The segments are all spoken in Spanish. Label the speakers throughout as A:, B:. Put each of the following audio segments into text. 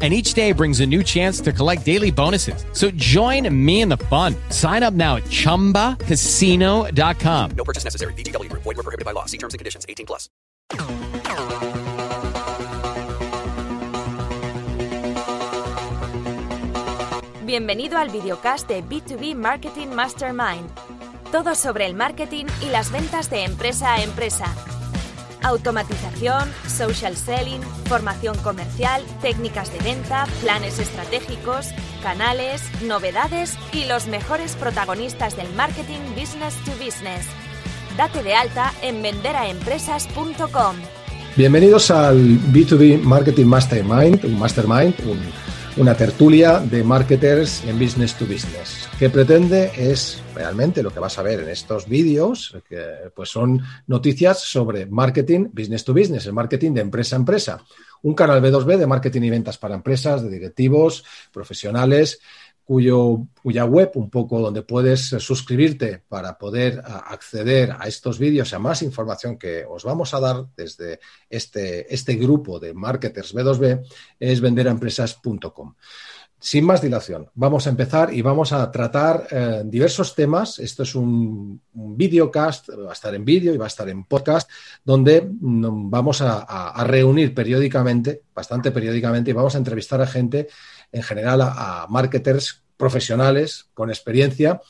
A: and each day brings a new chance to collect daily bonuses. So join me in the fun. Sign up now at ChumbaCasino.com.
B: No purchase necessary. VGW Group. Void were prohibited by law. See terms and conditions. 18 plus.
C: Bienvenido al videocast de B2B Marketing Mastermind. Todo sobre el marketing y las ventas de empresa a empresa. Automatización, social selling, formación comercial, técnicas de venta, planes estratégicos, canales, novedades y los mejores protagonistas del marketing business to business. Date de alta en venderaempresas.com.
D: Bienvenidos al B2B Marketing Mastermind, un mastermind, una tertulia de marketers en business to business. ¿Qué pretende es realmente lo que vas a ver en estos vídeos, que pues son noticias sobre marketing business to business, el marketing de empresa a empresa. Un canal B2B de marketing y ventas para empresas, de directivos, profesionales, cuyo, cuya web, un poco donde puedes suscribirte para poder acceder a estos vídeos y a más información que os vamos a dar desde este, este grupo de marketers B2B, es venderaempresas.com. Sin más dilación, vamos a empezar y vamos a tratar eh, diversos temas. Esto es un, videocast, va a estar en vídeo y va a estar en podcast, donde mm, vamos a, a reunir periódicamente, bastante periódicamente, y vamos a entrevistar a gente en general a, marketers profesionales con experiencia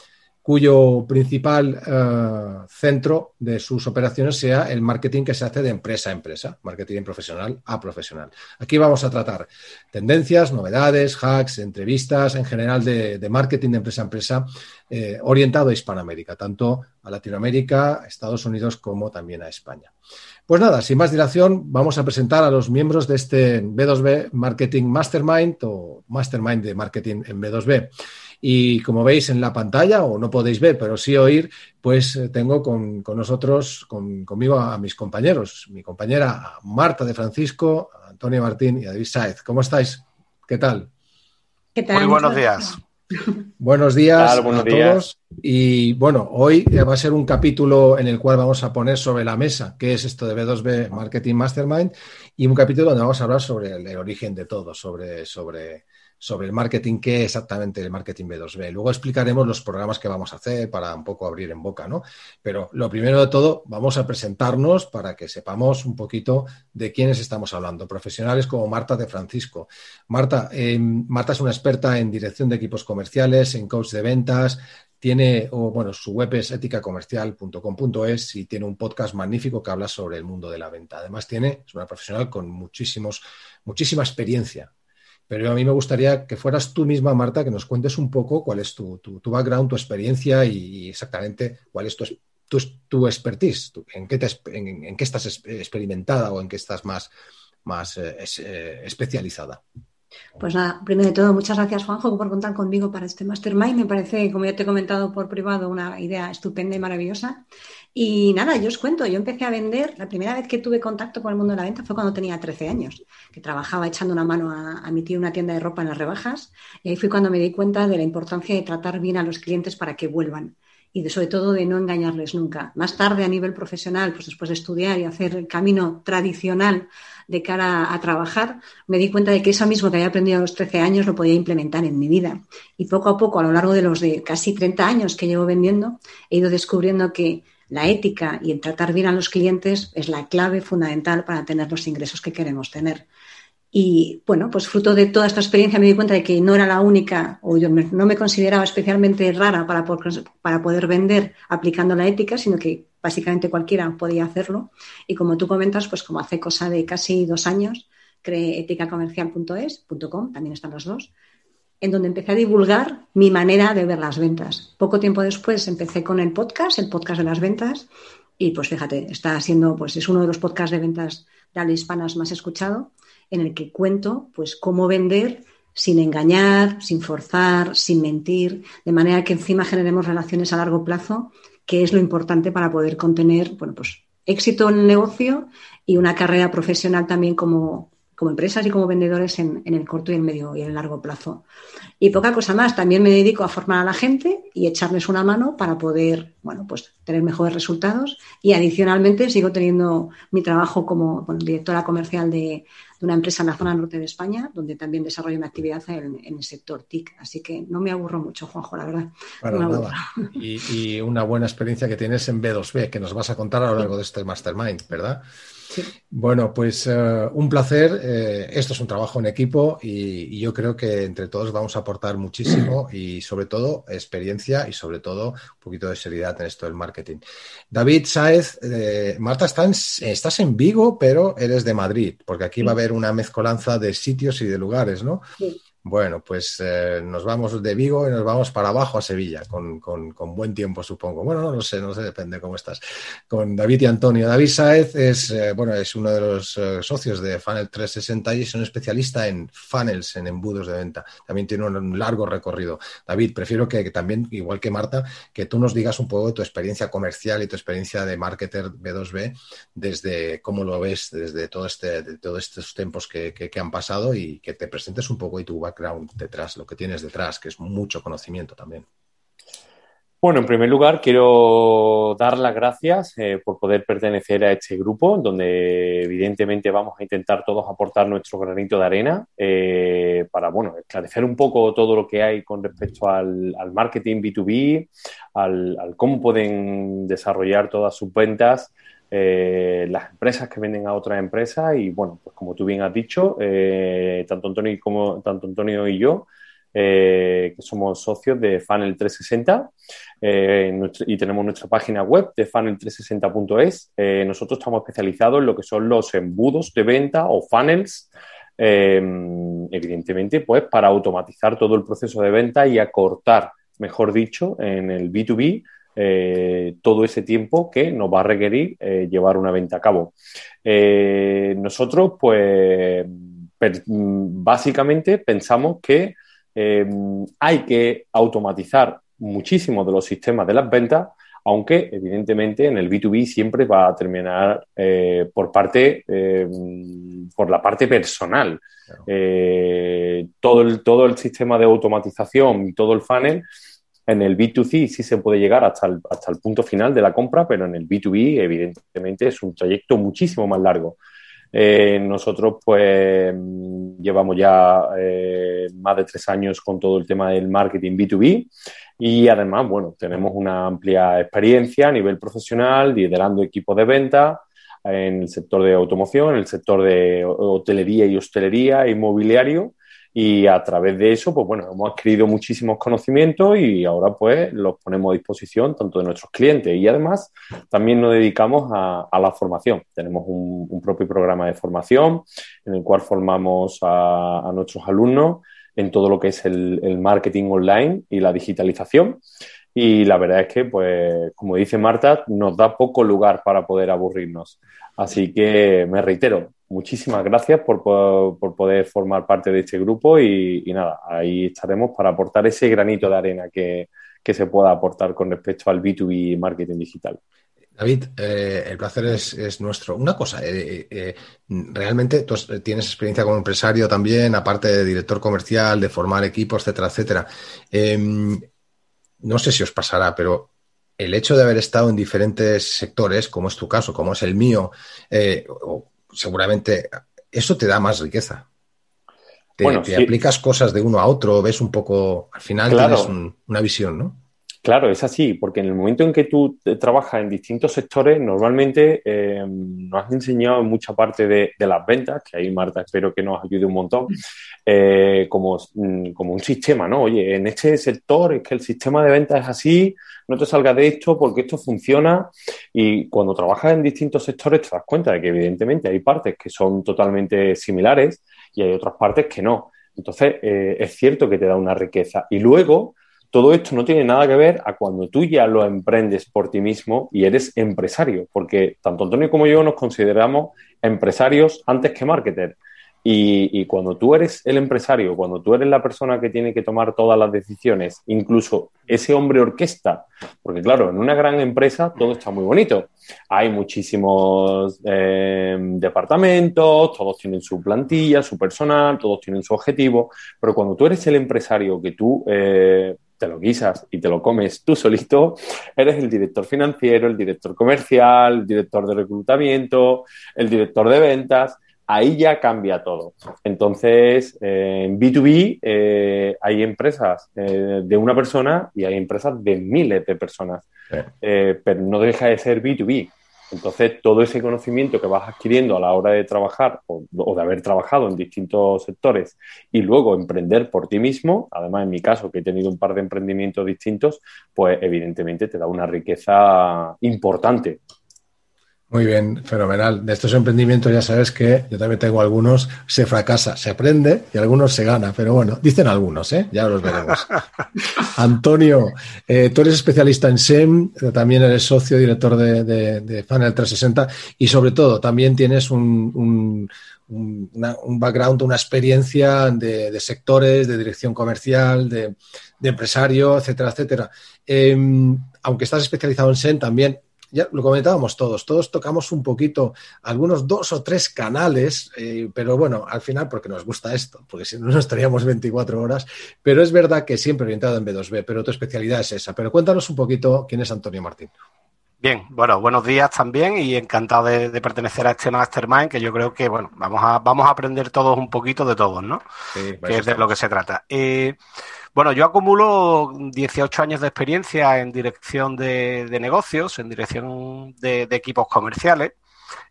D: cuyo principal eh, centro de sus operaciones sea el marketing que se hace de empresa a empresa, marketing profesional a profesional. Aquí vamos a tratar tendencias, novedades, hacks, entrevistas en general de, marketing de empresa a empresa eh, orientado a Hispanoamérica, tanto a Latinoamérica, Estados Unidos como también a España. Pues nada, sin más dilación, vamos a presentar a los miembros de este B2B Marketing Mastermind o Mastermind de Marketing en B2B. Y como veis en la pantalla, o no podéis ver, pero sí oír, pues eh, tengo con, nosotros, conmigo a, mis compañeros, mi compañera Marta de Francisco, Antonio Martín y David Saez. ¿Cómo estáis? ¿Qué tal?
E: ¿Qué tal? Muy buenos días.
D: Buenos días a todos. Y bueno, hoy va a ser un capítulo en el cual vamos a poner sobre la mesa qué es esto de B2B Marketing Mastermind y un capítulo donde vamos a hablar sobre el, origen de todo, sobre, sobre sobre el marketing, qué exactamente el marketing B2B. Luego explicaremos los programas que vamos a hacer para un poco abrir en boca, ¿no? Pero lo primero de todo, vamos a presentarnos para que sepamos un poquito de quiénes estamos hablando. Profesionales como Marta de Francisco. Marta, em, Marta es una experta en dirección de equipos comerciales, en coach de ventas, tiene, o, bueno, su web es éticacomercial.com.es y tiene un podcast magnífico que habla sobre el mundo de la venta. Además, tiene, es una profesional con muchísimos, muchísima experiencia pero a mí me gustaría que fueras tú misma, Marta, que nos cuentes un poco cuál es tu, background, tu experiencia y, exactamente cuál es tu, tu, expertise, en, qué en, qué estás experimentada o en qué estás más, más eh, eh, especializada.
E: Pues nada, primero de todo, muchas gracias Juanjo por contar conmigo para este Mastermind. Me parece, como ya te he comentado por privado, una idea estupenda y maravillosa. Y nada, yo os cuento, yo empecé a vender, la primera vez que tuve contacto con el mundo de la venta fue cuando tenía 13 años, que trabajaba echando una mano a, a mi tío una tienda de ropa en las rebajas. Y ahí fue cuando me di cuenta de la importancia de tratar bien a los clientes para que vuelvan y de, sobre todo de no engañarles nunca. Más tarde, a nivel profesional, pues después de estudiar y hacer el camino tradicional de cara a trabajar, me di cuenta de que eso mismo que había aprendido a los 13 años lo podía implementar en mi vida. Y poco a poco, a lo largo de los de casi 30 años que llevo vendiendo, he ido descubriendo que la ética y el tratar bien a los clientes es la clave fundamental para tener los ingresos que queremos tener. Y bueno, pues fruto de toda esta experiencia me di cuenta de que no era la única, o yo no me consideraba especialmente rara para, para poder vender aplicando la ética, sino que básicamente cualquiera podía hacerlo. Y como tú comentas, pues como hace cosa de casi dos años, creé eticacomercial.es.com, también están los dos, en donde empecé a divulgar mi manera de ver las ventas. Poco tiempo después empecé con el podcast, el podcast de las ventas, y pues fíjate, está siendo, pues es uno de los podcasts de ventas de habla hispanas más escuchado en el que cuento pues cómo vender sin engañar, sin forzar, sin mentir, de manera que encima generemos relaciones a largo plazo, que es lo importante para poder contener, bueno, pues éxito en el negocio y una carrera profesional también como, como empresas y como vendedores en, en, el corto y el medio y el largo plazo. Y poca cosa más, también me dedico a formar a la gente y echarles una mano para poder, bueno, pues tener mejores resultados. Y adicionalmente sigo teniendo mi trabajo como bueno, directora comercial de, de, una empresa en la zona norte de España, donde también desarrollo mi actividad en, en el sector TIC. Así que no me aburro mucho, Juanjo, la verdad.
D: Para no nada. Y, y, una buena experiencia que tienes en B2B, que nos vas a contar a lo largo de este Mastermind, ¿verdad?
E: Sí.
D: Bueno, pues uh, un placer. Eh, esto es un trabajo en equipo y, y, yo creo que entre todos vamos a aportar muchísimo y sobre todo experiencia y sobre todo un poquito de seriedad en esto del marketing. David Saez, eh, Marta, está en, estás en Vigo, pero eres de Madrid, porque aquí sí. va a haber una mezcolanza de sitios y de lugares, ¿no?
E: Sí.
D: Bueno, pues eh, nos vamos de Vigo y nos vamos para abajo a Sevilla, con, con, buen tiempo, supongo. Bueno, no lo sé, no sé, depende cómo estás. Con David y Antonio. David Saez es, eh, bueno, es uno de los eh, socios de Funnel 360 y es un especialista en funnels, en embudos de venta. También tiene un largo recorrido. David, prefiero que, que, también, igual que Marta, que tú nos digas un poco de tu experiencia comercial y tu experiencia de marketer B2B, desde cómo lo ves, desde todo este, de todos estos tiempos que, que, que han pasado y que te presentes un poco y tu background detrás, lo que tienes detrás, que es mucho conocimiento también.
F: Bueno, en primer lugar, quiero dar las gracias eh, por poder pertenecer a este grupo, donde evidentemente vamos a intentar todos aportar nuestro granito de arena eh, para, bueno, esclarecer un poco todo lo que hay con respecto al, al marketing B2B, al, al, cómo pueden desarrollar todas sus ventas, eh, las empresas que venden a otras empresas y, bueno, pues como tú bien has dicho, eh, tanto, Antonio como, tanto Antonio y yo, eh, que somos socios de Funnel 360 eh, nuestro, y tenemos nuestra página web de funnel360.es. Eh, nosotros estamos especializados en lo que son los embudos de venta o funnels, evidentemente, pues para automatizar todo el proceso de venta y acortar, mejor dicho, en el B2B. Eh, todo ese tiempo que nos va a requerir eh, llevar una venta a cabo. Eh, nosotros, pues, per, básicamente pensamos que hay que automatizar muchísimo de los sistemas de las ventas, aunque evidentemente en el B2B siempre va a terminar por parte, por la parte personal. Claro. Todo, el, todo el sistema de automatización y todo el funnel en el B2C sí se puede llegar hasta el, hasta el punto final de la compra, pero en el B2B evidentemente es un trayecto muchísimo más largo. Eh, nosotros, pues, llevamos ya eh, más de tres años con todo el tema del marketing B2B y además, bueno, tenemos una amplia experiencia a nivel profesional, liderando equipos de venta en el sector de automoción, en el sector de hotelería y hostelería, inmobiliario y a través de eso, pues bueno, hemos adquirido muchísimos conocimientos y ahora pues los ponemos a disposición tanto de nuestros clientes y además también nos dedicamos a, la formación. Tenemos un, propio programa de formación en el cual formamos a, nuestros alumnos en todo lo que es el, marketing online y la digitalización. Y la verdad es que, pues, como dice Marta, nos da poco lugar para poder aburrirnos. Así que me reitero, muchísimas gracias por, por, poder formar parte de este grupo y, nada, ahí estaremos para aportar ese granito de arena que, que se pueda aportar con respecto al B2B marketing digital.
D: David, eh, el placer es, es, nuestro. Una cosa, eh, eh, realmente tú tienes experiencia como empresario también, aparte de director comercial, de formar equipos, etcétera, etcétera. No sé si os pasará, pero el hecho de haber estado en diferentes sectores, como es tu caso, como es el mío, eh, seguramente eso te da más riqueza. Te, bueno, te sí. aplicas cosas de uno a otro, ves un poco, al final claro. tienes un, una visión, ¿no?
F: Claro, es así, porque en el momento en que tú trabajas en distintos sectores, normalmente eh, nos has enseñado mucha parte de, de, las ventas, que ahí Marta espero que nos ayude un montón, eh, como, mm, como, un sistema, ¿no? Oye, en este sector es que el sistema de ventas es así, no te salgas de esto porque esto funciona y cuando trabajas en distintos sectores te das cuenta de que evidentemente hay partes que son totalmente similares y hay otras partes que no. Entonces, eh, es cierto que te da una riqueza. Y luego, todo esto no tiene nada que ver a cuando tú ya lo emprendes por ti mismo y eres empresario, porque tanto Antonio como yo nos consideramos empresarios antes que marketer. Y, cuando tú eres el empresario, cuando tú eres la persona que tiene que tomar todas las decisiones, incluso ese hombre orquesta, porque claro, en una gran empresa todo está muy bonito. Hay muchísimos eh, departamentos, todos tienen su plantilla, su personal, todos tienen su objetivo, pero cuando tú eres el empresario que tú eh, te lo guisas y te lo comes tú solito, eres el director financiero, el director comercial, el director de reclutamiento, el director de ventas ahí ya cambia todo. Entonces, eh, en B2B eh, hay empresas eh, de una persona y hay empresas de miles de personas, pero no deja de ser B2B. Entonces, todo ese conocimiento que vas adquiriendo a la hora de trabajar o, de haber trabajado en distintos sectores y luego emprender por ti mismo, además en mi caso que he tenido un par de emprendimientos distintos, pues evidentemente te da una riqueza importante
D: muy bien, fenomenal. De estos emprendimientos ya sabes que yo también tengo algunos, se fracasa, se aprende y algunos se gana, pero bueno, dicen algunos, ¿eh? ya los veremos. Antonio, eh, tú eres especialista en SEM, también eres socio director de, de, Funnel 360 y sobre todo también tienes un, background, una experiencia de, sectores, de dirección comercial, de, empresario, etcétera, etcétera. Em, aunque estás especializado en SEM, también ya lo comentábamos todos, todos tocamos un poquito, algunos dos o tres canales, eh, pero bueno, al final porque nos gusta esto, porque si no, no estaríamos 24 horas, pero es verdad que siempre orientado en B2B, pero tu especialidad es esa. Pero cuéntanos un poquito quién es Antonio Martín.
G: Bien, bueno, buenos días también y encantado de, pertenecer a este Mastermind que yo creo que, bueno, vamos a, vamos a aprender todos un poquito de todos, ¿no? Sí, que es de lo que se trata. Eh, bueno, yo acumulo 18 años de experiencia en dirección de, negocios, en dirección de, equipos comerciales.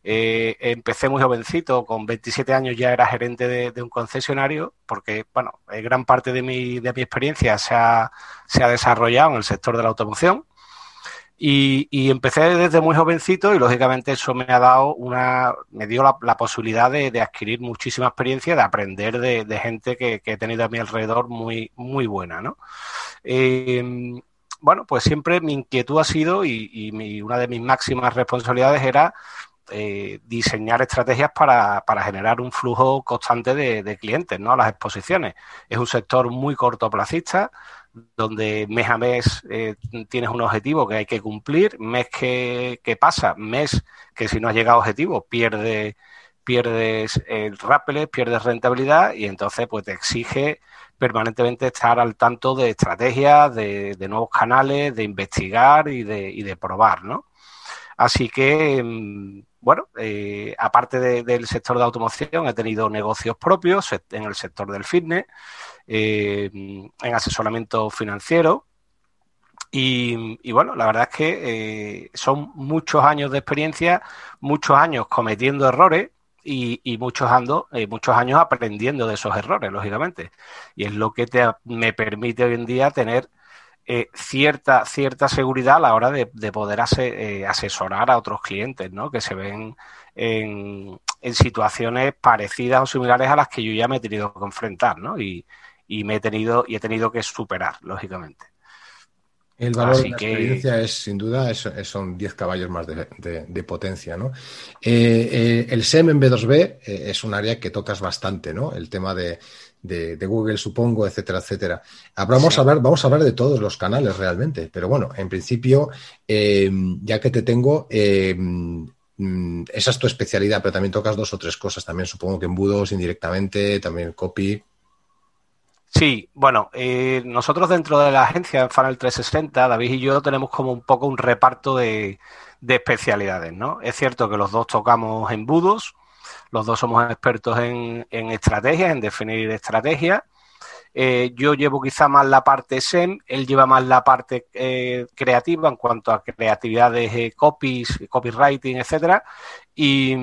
G: Eh, empecé muy jovencito, con 27 años ya era gerente de, un concesionario, porque, bueno, eh, gran parte de mi, de mi experiencia se ha, se ha desarrollado en el sector de la automoción. Y, empecé desde muy jovencito y lógicamente eso me ha dado una, me dio la, posibilidad de, adquirir muchísima experiencia, de aprender de, gente que, he tenido a mi alrededor muy, muy buena, ¿no? Em, bueno, pues siempre mi inquietud ha sido y, una de mis máximas responsabilidades era eh, diseñar estrategias para, generar un flujo constante de, de, clientes ¿no? a las exposiciones. Es un sector muy cortoplacista, donde mes a mes eh, tienes un objetivo que hay que cumplir, mes que, pasa, mes que si no has llegado a objetivo pierde, pierdes el eh, pierdes rentabilidad y entonces pues te exige permanentemente estar al tanto de estrategias, de, nuevos canales, de investigar y de, y de probar, ¿no? Así que, mm, bueno, eh, aparte del sector de automoción, he tenido negocios propios en el sector del fitness, eh, en asesoramiento financiero. Y, bueno, la verdad es que eh, son muchos años de experiencia, muchos años cometiendo errores y, muchos, ando, eh, muchos años aprendiendo de esos errores, lógicamente. Y es lo que te, me permite hoy en día tener cierta, cierta seguridad a la hora de, poder asesorar a otros clientes, ¿no? Que se ven en, en, situaciones parecidas o similares a las que yo ya me he tenido que enfrentar, ¿no? Y, y me he tenido y he tenido que superar, lógicamente.
D: El valor de la experiencia es, sin duda, son 10 caballos más de, potencia, ¿no? Eh, eh, el SEM en B2B eh, es un área que tocas bastante, ¿no? El tema de, Google, supongo, etcétera, etcétera. vamos, a hablar, vamos a hablar de todos los canales realmente, pero bueno, en principio, ya que te tengo, mm, esa es tu especialidad, pero también tocas dos o tres cosas, también supongo que embudos indirectamente, también copy.
G: Sí, bueno, eh, nosotros dentro de la agencia en Funnel 360, David y yo tenemos como un poco un reparto de, especialidades, ¿no? Es cierto que los dos tocamos embudos, los dos somos expertos en, en estrategias, en definir estrategias. Eh, yo llevo quizá más la parte SEM, él lleva más la parte eh, creativa en cuanto a creatividades, de copies, copywriting, etcétera. Y,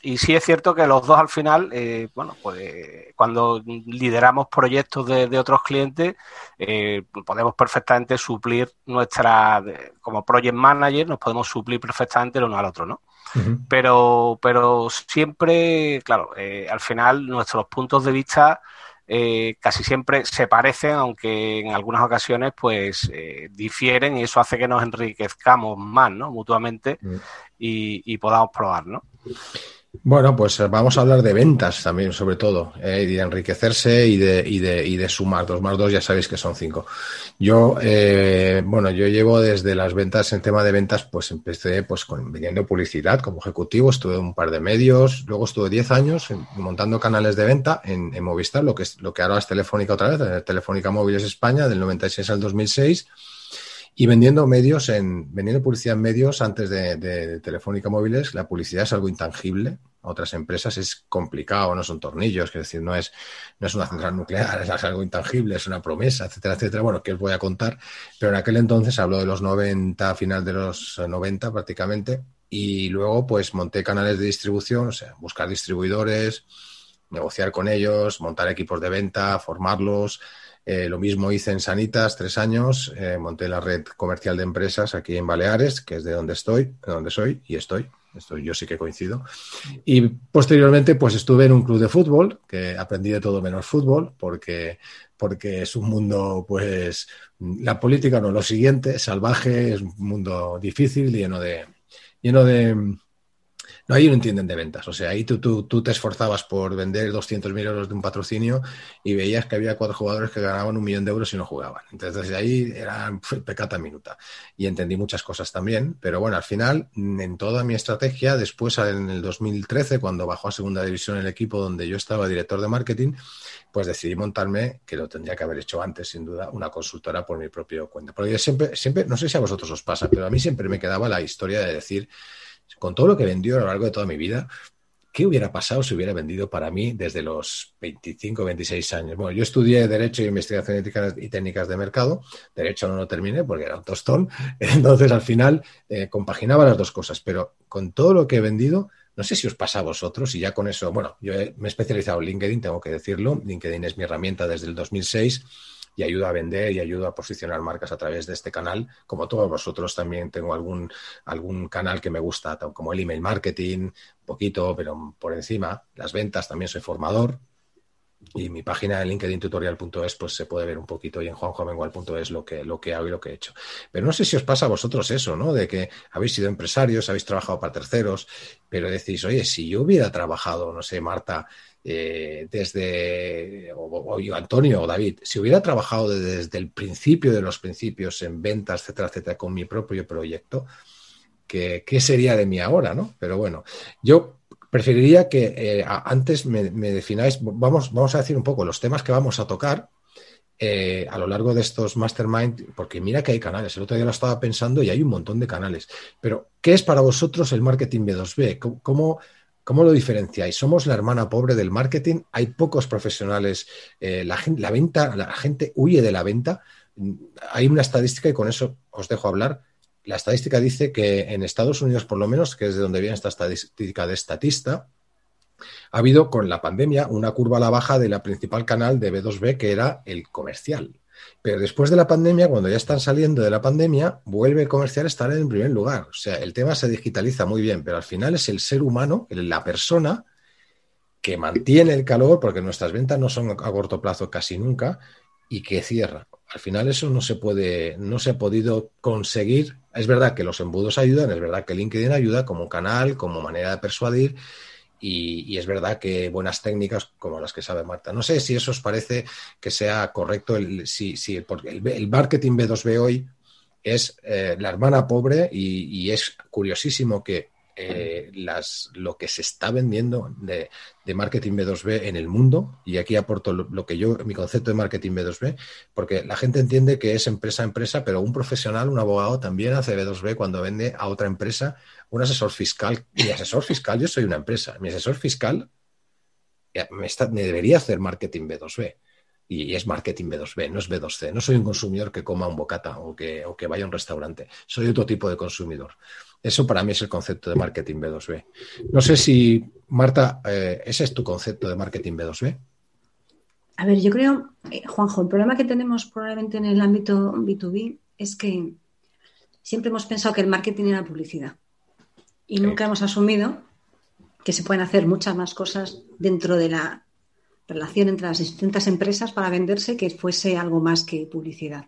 G: y sí es cierto que los dos al final, eh, bueno, pues cuando lideramos proyectos de, otros clientes, eh, podemos perfectamente suplir nuestra, como project manager, nos podemos suplir perfectamente el uno al otro, ¿no? pero, pero siempre, claro, eh, al final nuestros puntos de vista casi siempre se parecen, aunque en algunas ocasiones pues difieren y eso hace que nos enriquezcamos más, ¿no? Mutuamente y, y podamos probar, ¿no?
D: Bueno, pues eh, vamos a hablar de ventas también, sobre todo, eh, y de enriquecerse y de, y, de, y de sumar. Dos más dos ya sabéis que son cinco. Yo, eh, bueno, yo llevo desde las ventas, en tema de ventas, pues empecé pues con, vendiendo publicidad como ejecutivo, estuve en un par de medios, luego estuve diez años montando canales de venta en, Movistar, lo que, es, lo que ahora es Telefónica otra vez, Telefónica Móviles España, del 96 al 2006 y vendiendo medios en vendiendo publicidad en medios antes de, de, Telefónica Móviles, la publicidad es algo intangible. A otras empresas es complicado, no son tornillos, es decir, no es, no es una central nuclear, es algo intangible, es una promesa, etcétera, etcétera. Bueno, que os voy a contar, pero en aquel entonces hablo de los 90, final de los 90 prácticamente, y luego pues monté canales de distribución, o sea, buscar distribuidores, negociar con ellos, montar equipos de venta, formarlos, eh, lo mismo hice en Sanitas tres años, eh, monté la red comercial de empresas aquí en Baleares, que es de donde estoy, de donde soy y estoy. Estoy, yo sí que coincido. Y posteriormente, pues estuve en un club de fútbol, que aprendí de todo menos fútbol, porque, porque es un mundo, pues, la política no, lo siguiente, salvaje, es un mundo difícil, lleno de, lleno de, no, ahí no entienden de ventas. O sea, ahí tú, tú, tú te esforzabas por vender 200.000 euros de un patrocinio y veías que había cuatro jugadores que ganaban un millón de euros y no jugaban. Entonces, desde ahí era pecata minuta. Y entendí muchas cosas también. Pero bueno, al final, en toda mi estrategia, después en el 2013, cuando bajó a segunda división el equipo donde yo estaba director de marketing, pues decidí montarme, que lo tendría que haber hecho antes, sin duda, una consultora por mi propio cuenta. Porque yo siempre, siempre, no sé si a vosotros os pasa, pero a mí siempre me quedaba la historia de decir, con todo lo que vendió a lo largo de toda mi vida, ¿qué hubiera pasado si hubiera vendido para mí desde los 25, 26 años? Bueno, yo estudié Derecho y Investigación Ética y Técnicas de Mercado. Derecho no lo terminé porque era un tostón. Entonces, al final, eh, compaginaba las dos cosas. Pero con todo lo que he vendido, no sé si os pasa a vosotros y ya con eso, bueno, yo me he especializado en LinkedIn, tengo que decirlo. LinkedIn es mi herramienta desde el 2006 y ayuda a vender y ayuda a posicionar marcas a través de este canal. Como todos vosotros, también tengo algún, algún canal que me gusta, como el email marketing, un poquito, pero por encima. Las ventas, también soy formador. Y mi página en linkedintutorial.es pues se puede ver un poquito y en juanjovengual.es lo que, lo que hago y lo que he hecho. Pero no sé si os pasa a vosotros eso, ¿no? De que habéis sido empresarios, habéis trabajado para terceros, pero decís, oye, si yo hubiera trabajado, no sé, Marta, eh, desde, o, Antonio o David, si hubiera trabajado desde el principio de los principios en ventas, etcétera, etcétera, con mi propio proyecto, ¿qué, sería de mí ahora, no? Pero bueno, yo preferiría que eh, antes me, defináis, vamos, vamos a decir un poco los temas que vamos a tocar, eh, a lo largo de estos mastermind, porque mira que hay canales, el otro día lo estaba pensando y hay un montón de canales, pero ¿qué es para vosotros el marketing B2B? ¿Cómo, ¿Cómo lo diferenciáis? ¿Somos la hermana pobre del marketing? ¿Hay pocos profesionales? Eh, la, la, venta, la gente huye de la venta. Hay una estadística y con eso os dejo hablar. La estadística dice que en Estados Unidos, por lo menos, que es de donde viene esta estadística de estatista, ha habido con la pandemia una curva a la baja de la principal canal de B2B, que era el comercial. Pero después de la pandemia, cuando ya están saliendo de la pandemia, vuelve el comercial estar en primer lugar. O sea, el tema se digitaliza muy bien, pero al final es el ser humano, la persona, que mantiene el calor, porque nuestras ventas no son a corto plazo casi nunca, y que cierra. Al final eso no se puede, no se ha podido conseguir. Es verdad que los embudos ayudan, es verdad que LinkedIn ayuda como canal, como manera de persuadir, y, es verdad que buenas técnicas como las que sabe Marta. No sé si eso os parece que sea correcto, el, si, si, porque el, marketing B2B hoy es eh, la hermana pobre y, es curiosísimo que eh, las, lo que se está vendiendo de, marketing B2B en el mundo, y aquí aporto lo, que yo, mi concepto de marketing B2B, porque la gente entiende que es empresa a empresa, pero un profesional, un abogado también hace B2B cuando vende a otra empresa un asesor fiscal. Mi asesor fiscal, yo soy una empresa, mi asesor fiscal eh, me, me debería hacer marketing B2B y es marketing B2B, no es B2C. No soy un consumidor que coma un bocata o que, o que vaya a un restaurante. Soy otro tipo de consumidor. Eso para mí es el concepto de marketing B2B. No sé si, Marta, eh, ese es tu concepto de marketing B2B.
E: A ver, yo creo, eh, Juanjo, el problema que tenemos probablemente en el ámbito B2B es que siempre hemos pensado que el marketing era publicidad y nunca hemos asumido que se pueden hacer muchas más cosas dentro de la relación entre las distintas empresas para venderse que fuese algo más que publicidad.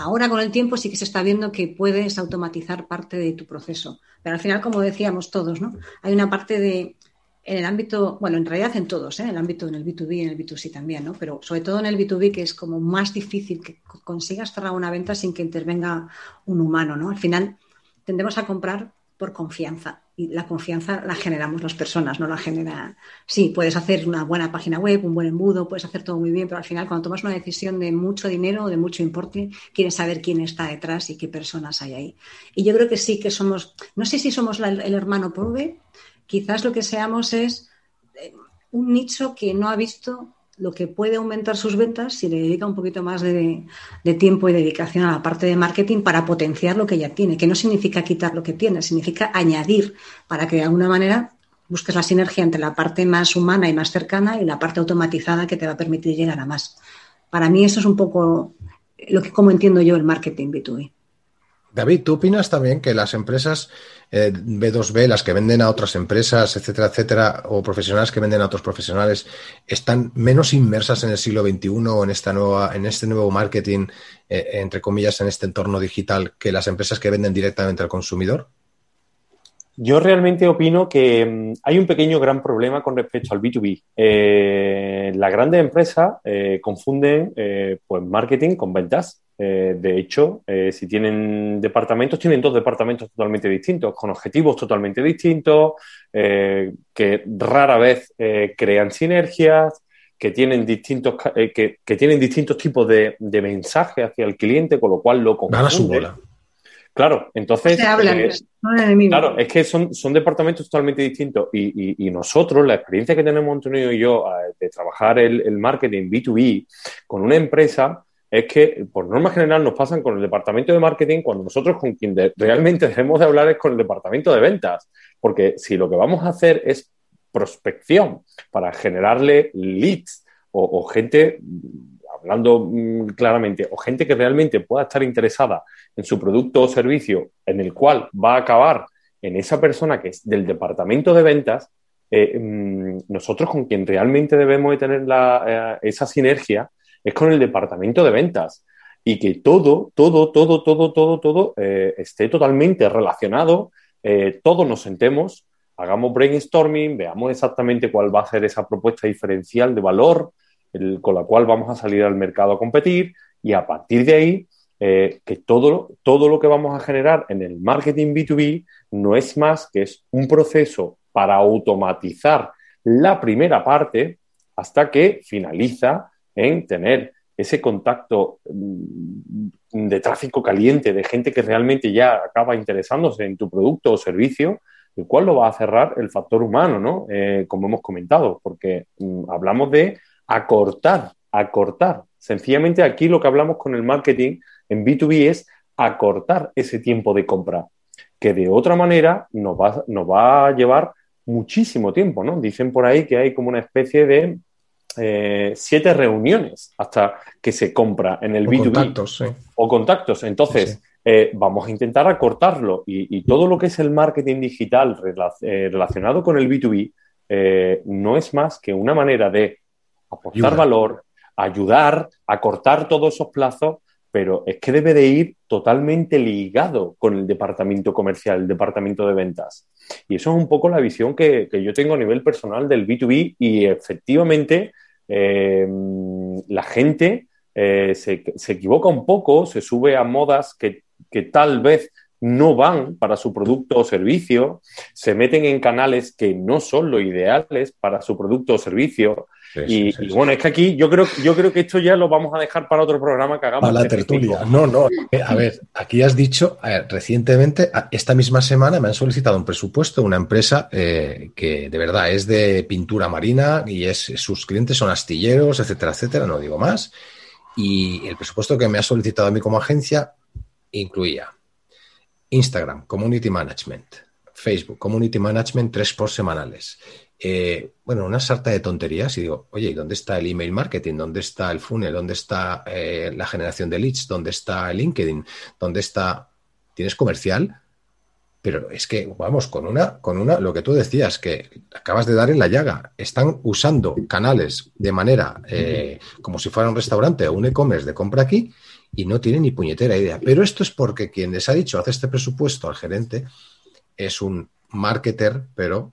E: Ahora con el tiempo sí que se está viendo que puedes automatizar parte de tu proceso, pero al final, como decíamos todos, ¿no? Hay una parte de en el ámbito, bueno, en realidad en todos, ¿eh? en el ámbito en el B2B y en el B2C también, ¿no? Pero sobre todo en el B2B, que es como más difícil que consigas cerrar una venta sin que intervenga un humano, ¿no? Al final tendemos a comprar por confianza y la confianza la generamos las personas, no la genera. Sí, puedes hacer una buena página web, un buen embudo, puedes hacer todo muy bien, pero al final cuando tomas una decisión de mucho dinero o de mucho importe, quieres saber quién está detrás y qué personas hay ahí. Y yo creo que sí que somos, no sé si somos el hermano pobre, quizás lo que seamos es eh, un nicho que no ha visto lo que puede aumentar sus ventas si le dedica un poquito más de, tiempo y dedicación a la parte de marketing para potenciar lo que ya tiene, que no significa quitar lo que tiene, significa añadir para que de alguna manera busques la sinergia entre la parte más humana y más cercana y la parte automatizada que te va a permitir llegar a más. Para mí eso es un poco lo que como entiendo yo el marketing B2B.
D: David, ¿tú opinas también que las empresas B2B, eh, las que venden a otras empresas, etcétera, etcétera, o profesionales que venden a otros profesionales, están menos inmersas en el siglo XXI o en, esta nueva, en este nuevo marketing, eh, entre comillas, en este entorno digital, que las empresas que venden directamente al consumidor?
F: Yo realmente opino que mm, hay un pequeño gran problema con respecto al B2B. Eh, las grandes empresas confunden pues marketing con ventas. Eh, de hecho, eh, si tienen departamentos, tienen dos departamentos totalmente distintos, con objetivos totalmente distintos, eh, que rara vez crean sinergias, que tienen distintos, que, tienen distintos tipos de, de mensajes hacia el cliente, con lo cual lo
D: confunden. su bola.
F: Claro, entonces. claro, es que son, son departamentos totalmente distintos y, nosotros, la experiencia que tenemos Antonio y yo de trabajar el, el marketing B2B con una empresa, es que por norma general nos pasan con el departamento de marketing cuando nosotros con quien realmente debemos de hablar es con el departamento de ventas, porque si lo que vamos a hacer es prospección para generarle leads o, gente, hablando mm, claramente, o gente que realmente pueda estar interesada en su producto o servicio en el cual va a acabar en esa persona que es del departamento de ventas, eh, mm, nosotros con quien realmente debemos de tener eh, esa sinergia es con el departamento de ventas. Y que todo, todo, todo, todo, todo, todo eh, esté totalmente relacionado, eh, todos nos sentemos, hagamos brainstorming, veamos exactamente cuál va a ser esa propuesta diferencial de valor con la cual vamos a salir al mercado a competir y a partir de ahí eh, que todo, todo lo que vamos a generar en el marketing B2B no es más que es un proceso para automatizar la primera parte hasta que finaliza en tener ese contacto mm, de tráfico caliente, de gente que realmente ya acaba interesándose en tu producto o servicio, el cual lo va a cerrar el factor humano, ¿no? Eh, como hemos comentado, porque mm, hablamos de acortar, acortar. Sencillamente aquí lo que hablamos con el marketing en B2B es acortar ese tiempo de compra, que de otra manera nos va, nos va a llevar muchísimo tiempo, ¿no? Dicen por ahí que hay como una especie de eh, siete reuniones hasta que se compra en el
D: o Contactos,
F: O contactos. Entonces, eh, vamos a intentar acortarlo y, todo lo que es el marketing digital eh, relacionado con el B2B no es más que una manera de aportar valor, ayudar, acortar todos esos plazos, pero es que debe de ir totalmente ligado con el departamento comercial, el departamento de ventas. Y eso es un poco la visión que, que yo tengo a nivel personal del B2B y efectivamente eh, la gente eh, se, equivoca un poco, se sube a modas que, tal vez no van para su producto o servicio, se meten en canales que no son lo ideales para su producto o servicio. Y, bueno, es que aquí yo creo, yo creo que esto ya lo vamos a dejar para otro programa que hagamos.
D: Para la tertulia. No, no. Eh, a ver, aquí has dicho, recientemente, esta misma semana me han solicitado un presupuesto, una empresa eh, que de verdad es de pintura marina y es, sus clientes son astilleros, etcétera, etcétera, no digo más. Y el presupuesto que me ha solicitado a mí como agencia incluía Instagram, Community Management, Facebook, Community Management, tres por semanales. Eh, bueno, una sarta de tonterías y digo, oye, ¿dónde está el email marketing? ¿Dónde está el funnel? ¿Dónde está eh, la generación de leads? ¿Dónde está el LinkedIn? ¿Dónde está? ¿Tienes comercial? Pero es que, vamos, con una, con una, lo que tú decías, que acabas de dar en la llaga, están usando canales de manera eh, como si fuera un restaurante o un e-commerce de compra aquí y no tienen ni puñetera idea. Pero esto es porque quien les ha dicho hace este presupuesto al gerente es un marketer, pero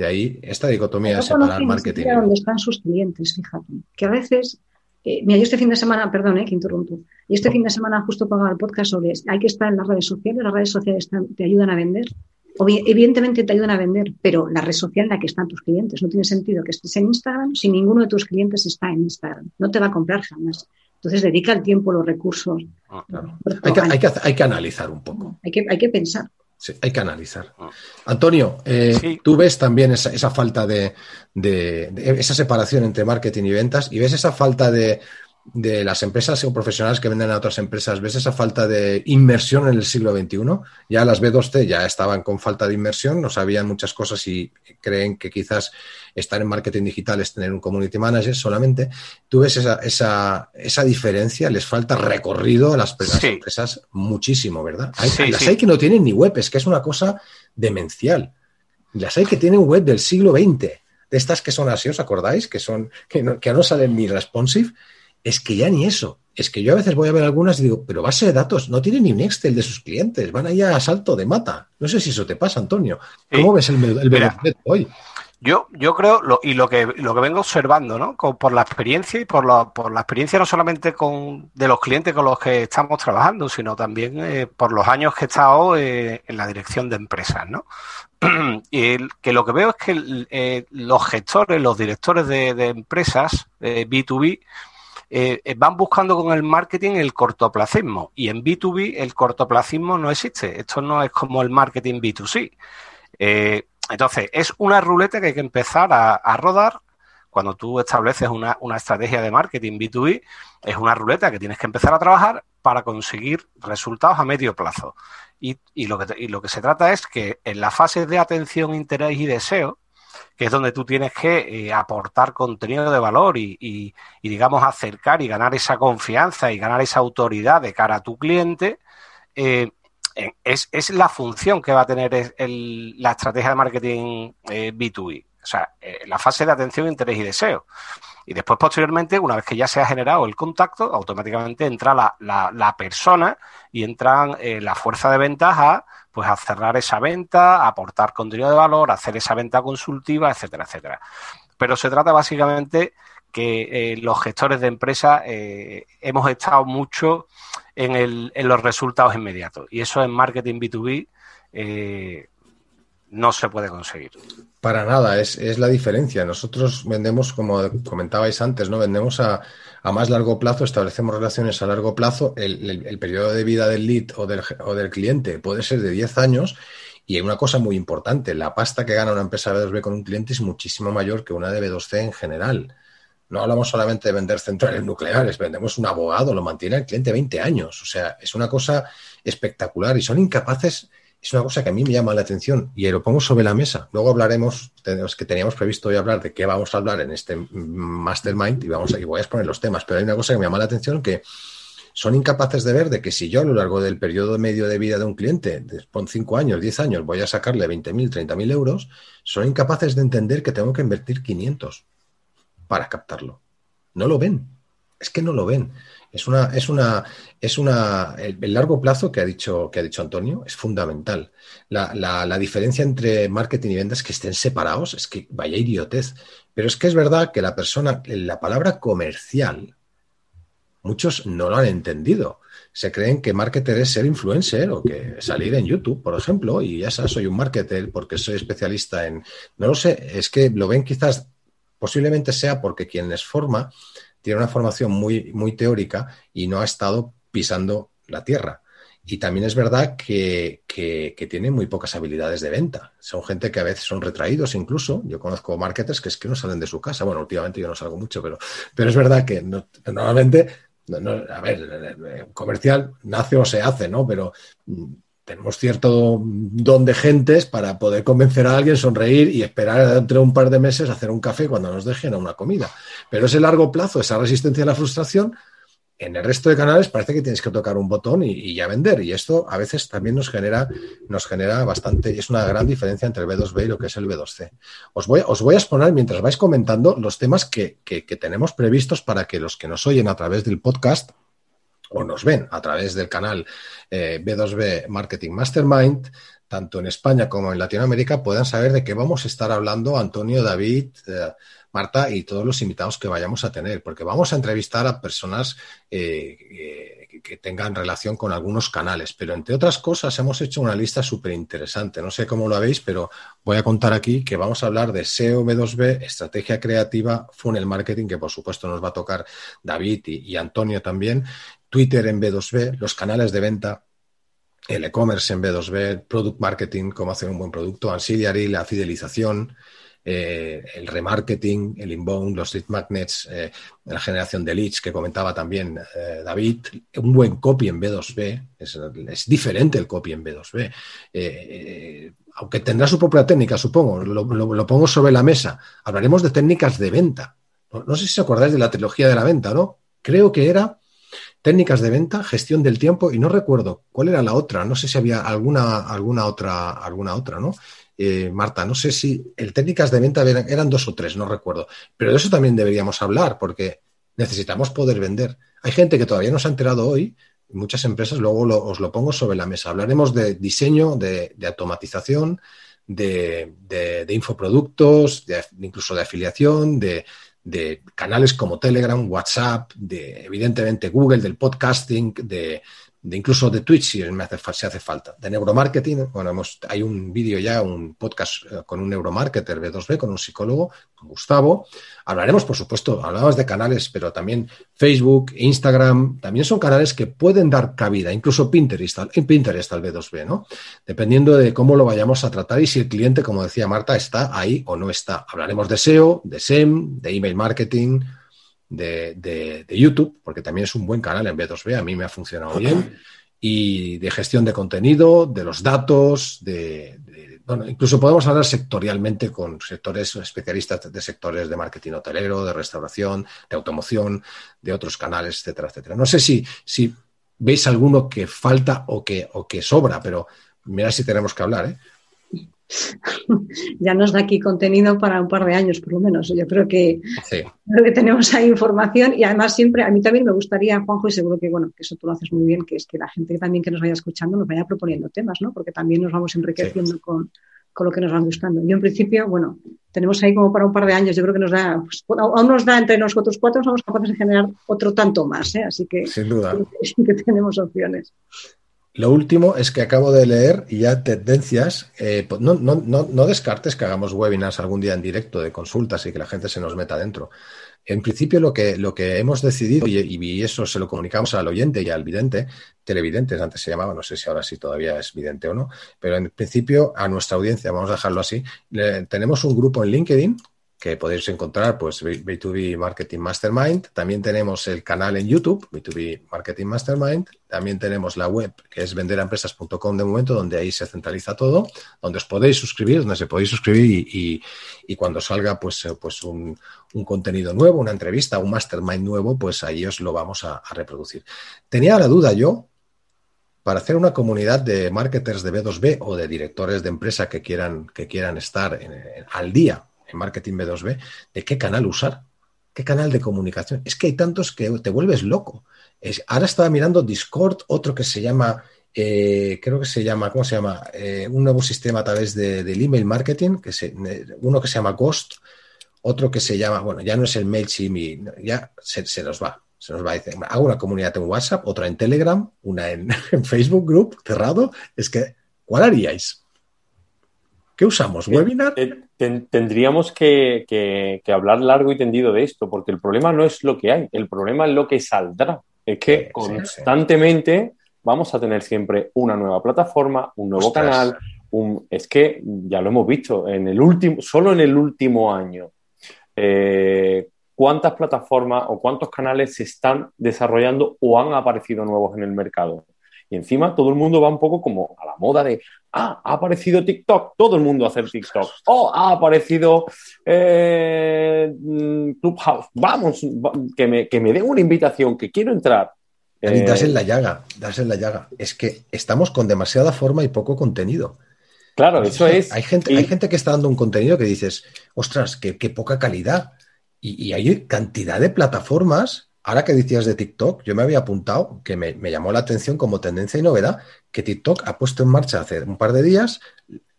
D: De ahí esta dicotomía de separar marketing.
E: dónde están sus clientes, fíjate. Que a veces, eh, mira, yo este fin de semana, perdón, eh, que interrumpo, y este fin de semana justo pagaba el podcast sobre hay que estar en las redes sociales, las redes sociales te ayudan a vender. evidentemente te ayudan a vender, pero la red social en la que están tus clientes. No tiene sentido que estés en Instagram si ninguno de tus clientes está en Instagram. No te va a comprar jamás. Entonces dedica el tiempo, los recursos.
D: Ah, hay, que, hay, que, hay, que, analizar un poco.
E: Hay que, hay que pensar.
D: Sí, hay que analizar. Antonio, eh, tú ves también esa, esa falta de, de, esa separación entre marketing y ventas y ves esa falta de, de las empresas o profesionales que venden a otras empresas, ¿ves esa falta de inmersión en el siglo XXI? Ya las B2C ya estaban con falta de inmersión, no sabían muchas cosas y creen que quizás estar en marketing digital es tener un community manager solamente. ¿Tú ves esa, esa, esa diferencia? Les falta recorrido a las, empresas muchísimo, ¿verdad? Hay, las hay que no tienen ni web, es que es una cosa demencial. Las hay que tienen web del siglo XX, de estas que son así, ¿os acordáis? Que, son, que, no, que no salen ni responsive es que ya ni eso. Es que yo a veces voy a ver algunas y digo, pero base de datos no tiene ni un Excel de sus clientes, van allá a salto de mata. No sé si eso te pasa, Antonio. ¿Cómo ves el, el hoy?
G: Yo, yo creo, lo, y lo que, lo que vengo observando, ¿no? por la experiencia y por la, por la experiencia no solamente con, de los clientes con los que estamos trabajando, sino también eh, por los años que he estado eh, en la dirección de empresas, ¿no? y que lo que veo es que eh, los gestores, los directores de, de empresas B2B, eh, eh, van buscando con el marketing el cortoplacismo y en B2B el cortoplacismo no existe. Esto no es como el marketing B2C. Eh, entonces, es una ruleta que hay que empezar a, rodar cuando tú estableces una, estrategia de marketing B2B, es una ruleta que tienes que empezar a trabajar para conseguir resultados a medio plazo. Y, lo, que, y lo que se trata es que en la fase de atención, interés y deseo, que es donde tú tienes que eh, aportar contenido de valor y, digamos, acercar y ganar esa confianza y ganar esa autoridad de cara a tu cliente, eh, es, la función que va a tener la estrategia de marketing B2B. Eh, o sea, la fase de atención, interés y deseo. Y después, posteriormente, una vez que ya se ha generado el contacto, automáticamente entra la, la persona y entran la fuerza de ventas a pues a cerrar esa venta, aportar contenido de valor, hacer esa venta consultiva, etcétera, etcétera. Pero se trata básicamente que eh, los gestores de empresa eh, hemos estado mucho en, el, en, los resultados inmediatos y eso en marketing B2B eh, no se puede conseguir.
D: Para nada, es, es, la diferencia. Nosotros vendemos, como comentabais antes, ¿no? Vendemos a, a más largo plazo, establecemos relaciones a largo plazo. El, periodo de vida del lead o del, o del, cliente puede ser de 10 años. Y hay una cosa muy importante, la pasta que gana una empresa B2B con un cliente es muchísimo mayor que una de B2C en general. No hablamos solamente de vender centrales nucleares, vendemos un abogado, lo mantiene el cliente 20 años. O sea, es una cosa espectacular y son incapaces es una cosa que a mí me llama la atención y lo pongo sobre la mesa. Luego hablaremos, tenemos, que teníamos previsto hoy hablar de qué vamos a hablar en este mastermind y, vamos a, voy a exponer los temas, pero hay una cosa que me llama la atención que son incapaces de ver de que si yo a lo largo del periodo medio de vida de un cliente, con 5 años, 10 años, voy a sacarle 20.000, 30.000 euros, son incapaces de entender que tengo que invertir 500 para captarlo. No lo ven. Es que no lo ven. Es una, es una, es una, el, largo plazo que ha dicho, que ha dicho Antonio es fundamental. La, la, diferencia entre marketing y ventas que estén separados es que vaya idiotez. Pero es que es verdad que la persona, la palabra comercial, muchos no lo han entendido. se creen que marketer es ser influencer o que salir en YouTube, por ejemplo, y ya está, soy un marketer porque soy especialista en... No lo sé, es que lo ven quizás, posiblemente sea porque quien les forma tiene una formación muy, muy teórica y no ha estado pisando la tierra. Y también es verdad que, que, tienen muy pocas habilidades de venta. Son gente que a veces son retraídos incluso. Yo conozco marketers que es que no salen de su casa. Bueno, últimamente yo no salgo mucho, pero, pero es verdad que normalmente, a ver, comercial nace o se hace, ¿no? Pero mm, tenemos cierto don de gentes para poder convencer a alguien, sonreír y esperar entre un par de meses hacer un café cuando nos dejen a una comida. Pero ese largo plazo, esa resistencia a la frustración, en el resto de canales parece que tienes que tocar un botón y, ya vender. Y esto a veces también nos genera, nos genera bastante, es una gran diferencia entre el B2B y lo que es el B2C. Os voy, os voy a exponer mientras vais comentando los temas que, tenemos previstos para que los que nos oyen a través del podcast o nos ven a través del canal B2B eh, Marketing Mastermind, tanto en España como en Latinoamérica, puedan saber de qué vamos a estar hablando Antonio, David, eh, Marta y todos los invitados que vayamos a tener, porque vamos a entrevistar a personas eh, que tengan relación con algunos canales, pero entre otras cosas hemos hecho una lista súper interesante. No sé cómo lo veis, pero voy a contar aquí que vamos a hablar de SEO B2B, estrategia creativa, funnel marketing, que por supuesto nos va a tocar David y, y Antonio también, Twitter en B2B, los canales de venta, el e-commerce en B2B, product marketing, cómo hacer un buen producto, ancillary, la fidelización, eh, el remarketing, el inbound, los lead magnets, eh, la generación de leads que comentaba también eh, David, un buen copy en B2B, es, diferente el copy en B2B. aunque tendrá su propia técnica, supongo, lo, pongo sobre la mesa. Hablaremos de técnicas de venta. No, sé si os acordáis de la trilogía de la venta, ¿no? Creo que era técnicas de venta, gestión del tiempo y no recuerdo cuál era la otra. No sé si había alguna, alguna otra, alguna otra, ¿no? Eh, Marta, no sé si el técnicas de venta eran, dos o tres, no recuerdo, pero de eso también deberíamos hablar porque necesitamos poder vender. Hay gente que todavía no se ha enterado hoy, muchas empresas, luego os lo pongo sobre la mesa. Hablaremos de diseño, de, automatización, de, infoproductos, incluso de afiliación, de, canales como Telegram, WhatsApp, de evidentemente Google, del podcasting, de, de incluso de Twitch si me hace, falta, de neuromarketing. Bueno, hemos, hay un vídeo ya, un podcast eh, con un neuromarketer B2B, con un psicólogo, Gustavo. Hablaremos, por supuesto, hablamos de canales, pero también Facebook, Instagram, también son canales que pueden dar cabida, incluso Pinterest, Pinterest al B2B, ¿no? Dependiendo de cómo lo vayamos a tratar y si el cliente, como decía Marta, está ahí o no está. Hablaremos de SEO, de SEM, de email marketing, de, YouTube, porque también es un buen canal en B2B, a mí me ha funcionado bien, y de gestión de contenido, de los datos, de, bueno, incluso podemos hablar sectorialmente con sectores especialistas de sectores de marketing hotelero, de restauración, de automoción, de otros canales, etcétera, etcétera. No sé si, si veis alguno que falta o que, o que sobra, pero mira si tenemos que hablar, ¿eh?
E: ya nos da aquí contenido para un par de años, por lo menos. Yo creo que, que tenemos ahí información y además siempre, a mí también me gustaría, Juanjo, y seguro que, bueno, que eso tú lo haces muy bien, que es que la gente también que nos vaya escuchando nos vaya proponiendo temas, ¿no? Porque también nos vamos enriqueciendo con, lo que nos van gustando. Yo, en principio, bueno, tenemos ahí como para un par de años, yo creo que nos da, pues, aún nos da entre nosotros cuatro, somos capaces de generar otro tanto más, ¿eh? Así que,
D: Sin duda.
E: sí que tenemos opciones.
D: Lo último es que acabo de leer y ya tendencias. Eh, pues no, no, no, no, descartes que hagamos webinars algún día en directo de consultas y que la gente se nos meta dentro. En principio, lo que, lo que hemos decidido, y, eso se lo comunicamos al oyente y al vidente, televidentes antes se llamaba, no sé si ahora sí todavía es vidente o no, pero en principio a nuestra audiencia, vamos a dejarlo así, tenemos un grupo en LinkedIn que podéis encontrar, pues B2B Marketing Mastermind. También tenemos el canal en YouTube, B2B Marketing Mastermind. También tenemos la web, que es venderampresas.com de momento, donde ahí se centraliza todo, donde os podéis suscribir, donde se podéis suscribir y, cuando salga pues, eh, pues un, contenido nuevo, una entrevista, un mastermind nuevo, pues ahí os lo vamos a, reproducir. Tenía la duda yo, para hacer una comunidad de marketers de B2B o de directores de empresa que quieran, que quieran estar al día en marketing B2B, de qué canal usar, qué canal de comunicación. Es que hay tantos que te vuelves loco. Es, ahora estaba mirando Discord, otro que se llama, eh, creo que se llama, ¿cómo se llama? Eh, un nuevo sistema a través de, del email marketing, que se, uno que se llama Ghost, otro que se llama, bueno, ya no es el MailChimp, ya se, se nos va. Se nos va a decir, hago una comunidad en WhatsApp, otra en Telegram, una en, Facebook Group cerrado. Es que, ¿cuál haríais? ¿Qué usamos? ¿Webinar?
F: Tendríamos que, que, hablar largo y tendido de esto, porque el problema no es lo que hay, el problema es lo que saldrá. Es que constantemente vamos a tener siempre una nueva plataforma, un nuevo canal, un, es que ya lo hemos visto, en el último, solo en el último año, eh, cuántas plataformas o cuántos canales se están desarrollando o han aparecido nuevos en el mercado. Y encima todo el mundo va un poco como a la moda de, ah, ha aparecido TikTok, todo el mundo hace TikTok. Oh, ha aparecido eh, Clubhouse, vamos, que me, que me den una invitación, que quiero entrar.
D: Eh, das en la llaga, das en la llaga. Es que estamos con demasiada forma y poco contenido.
F: Claro, eso es.
D: Hay gente, hay gente que está dando un contenido que dices, ostras, qué, poca calidad. Y, hay cantidad de plataformas. Ahora que decías de TikTok, yo me había apuntado, que me, llamó la atención como tendencia y novedad, que TikTok ha puesto en marcha hace un par de días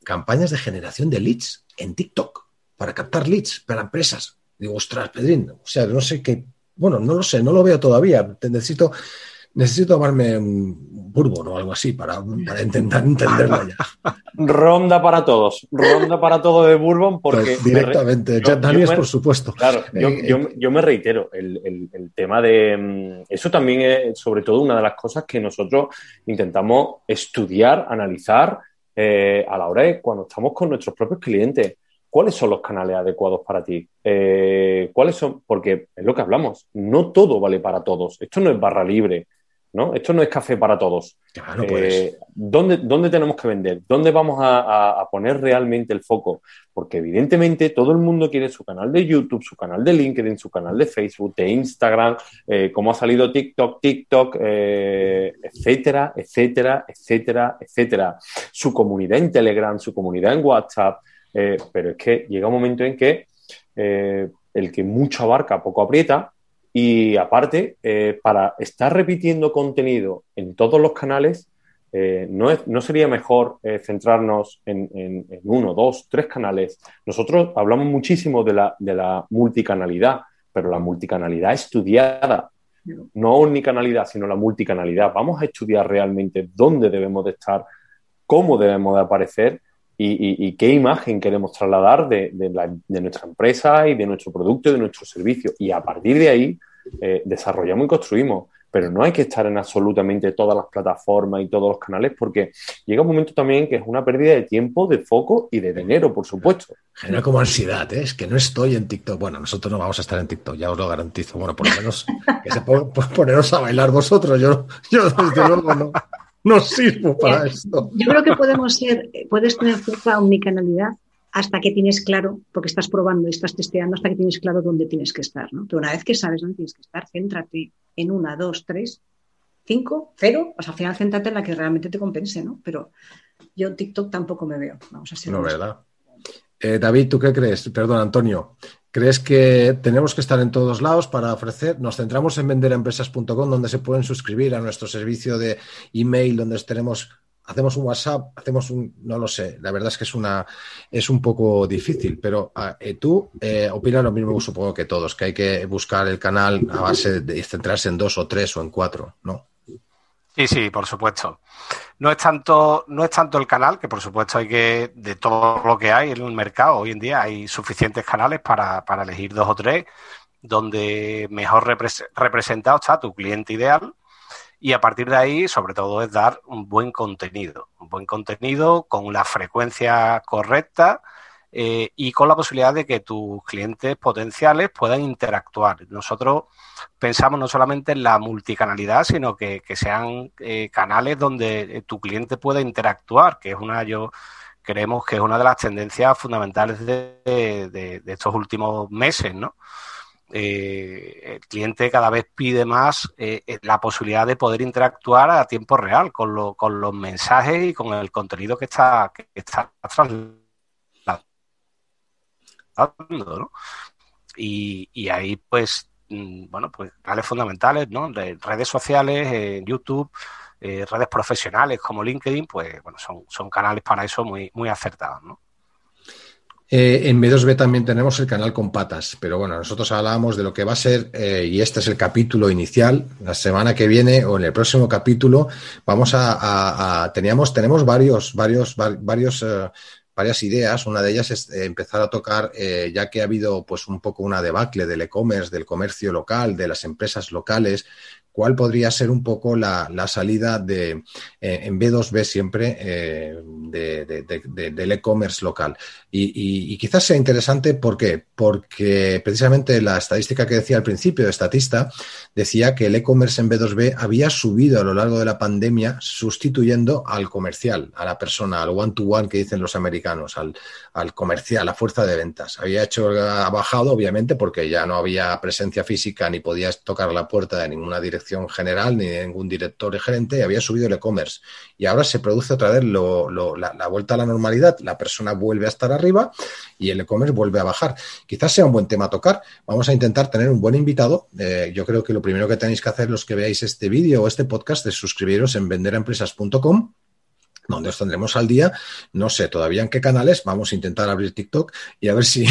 D: campañas de generación de leads en TikTok para captar leads para empresas. Digo, ostras, Pedrín, o sea, no sé qué, bueno, no lo sé, no lo veo todavía. necesito, necesito tomarme un bourbon o algo así para, intentar entenderla ya.
F: Ronda para todos, ronda para todo de bourbon porque...
D: Pues directamente, Jack Daniels, por supuesto.
F: Claro, eh, eh, yo, me reitero, el, tema de... Mm, eso también es sobre todo una de las cosas que nosotros intentamos estudiar, analizar eh, a la hora de cuando estamos con nuestros propios clientes. ¿Cuáles son los canales adecuados para ti? ¿Cuáles son? Porque es lo que hablamos, no todo vale para todos. Esto no es barra libre. ¿No? Esto no es café para todos. Eh, ¿dónde, tenemos que vender? ¿Dónde vamos a, poner realmente el foco? Porque evidentemente todo el mundo quiere su canal de YouTube, su canal de LinkedIn, su canal de Facebook, de Instagram, eh, como ha salido TikTok, TikTok, eh, etcétera, etcétera, etcétera, etcétera. Su comunidad en Telegram, su comunidad en WhatsApp. pero es que llega un momento en que el que mucho abarca, poco aprieta, y aparte, eh, para estar repitiendo contenido en todos los canales, eh, no, no, sería mejor eh, centrarnos en, uno, dos, tres canales. Nosotros hablamos muchísimo de la, de la multicanalidad, pero la multicanalidad estudiada, no omnicanalidad, sino la multicanalidad. Vamos a estudiar realmente dónde debemos de estar, cómo debemos de aparecer y, qué imagen queremos trasladar de, nuestra empresa y de nuestro producto y de nuestro servicio. Y a partir de ahí eh, desarrollamos y construimos. Pero no hay que estar en absolutamente todas las plataformas y todos los canales porque llega un momento también que es una pérdida de tiempo, de foco y de dinero, por supuesto.
D: Genera como ansiedad, ¿eh? es que no estoy en TikTok. Bueno, nosotros no vamos a estar en TikTok, ya os lo garantizo. Bueno, por lo menos que se poneros a bailar vosotros. Yo, yo desde luego no no sirvo para esto.
E: Yo creo que podemos ser, puedes tener cierta omnicanalidad hasta que tienes claro, porque estás probando y estás testeando, hasta que tienes claro dónde tienes que estar, ¿no? Pero una vez que sabes dónde tienes que estar, céntrate en una, dos, tres, cinco, cero, pues al final céntrate en la que realmente te compense, ¿no? Pero yo TikTok tampoco me veo, vamos a ser.
D: No, ¿verdad? Eh, David, ¿tú qué crees? Perdón, Antonio. ¿Crees que tenemos que estar en todos lados para ofrecer? Nos centramos en venderempresas.com, donde se pueden suscribir a nuestro servicio de email, donde tenemos, hacemos un WhatsApp, hacemos un, no lo sé, la verdad es que es una, es un poco difícil, pero ah, eh, tú eh, opinas lo mismo, supongo que todos, que hay que buscar el canal a base de centrarse en dos o tres o en cuatro, ¿no?
G: Sí, sí, por supuesto. No es tanto, no es tanto el canal, que por supuesto hay que, de todo lo que hay en el mercado, hoy en día hay suficientes canales para, para elegir dos o tres, donde mejor representado está tu cliente ideal. Y a partir de ahí, sobre todo, es dar un buen contenido, un buen contenido con la frecuencia correcta eh, y con la posibilidad de que tus clientes potenciales puedan interactuar. Nosotros pensamos no solamente en la multicanalidad, sino que, sean eh, canales donde eh, tu cliente pueda interactuar, que es una, yo creemos que es una de las tendencias fundamentales de, estos últimos meses, ¿no? el cliente cada vez pide más la posibilidad de poder interactuar a tiempo real con, los mensajes y con el contenido que está, que está y, ahí, pues, mm, bueno, pues canales fundamentales, ¿no? De redes sociales, eh, YouTube, eh, redes profesionales como LinkedIn, pues, bueno, son, son canales para eso muy, muy acertados, ¿no?
D: Eh, en B2B también tenemos el canal con patas, pero bueno, nosotros hablábamos de lo que va a ser, y este es el capítulo inicial, la semana que viene o en el próximo capítulo, vamos a, teníamos, tenemos varios, varios, varios, eh, varias ideas. Una de ellas es empezar a tocar, ya que ha habido pues un poco una debacle del e-commerce, del comercio local, de las empresas locales, cuál podría ser un poco la, salida de, eh, en B2B siempre eh, del e-commerce local. Y, quizás sea interesante, ¿por qué? Porque precisamente la estadística que decía al principio de Statista decía que el e-commerce en B2B había subido a lo largo de la pandemia sustituyendo al comercial, a la persona, al one-to-one que dicen los americanos, al, al comercial, a la fuerza de ventas. Había hecho, ha bajado obviamente porque ya no había presencia física ni podías tocar la puerta de ninguna dirección general ni ningún director y gerente había subido el e-commerce. Y ahora se produce otra vez la, vuelta a la normalidad, la persona vuelve a estar arriba y el e-commerce vuelve a bajar. Quizás sea un buen tema a tocar. Vamos a intentar tener un buen invitado. Eh, yo creo que lo primero que tenéis que hacer los que veáis este vídeo o este podcast es suscribiros en venderempresas.com donde os tendremos al día. No sé todavía en qué canales. Vamos a intentar abrir TikTok y a ver si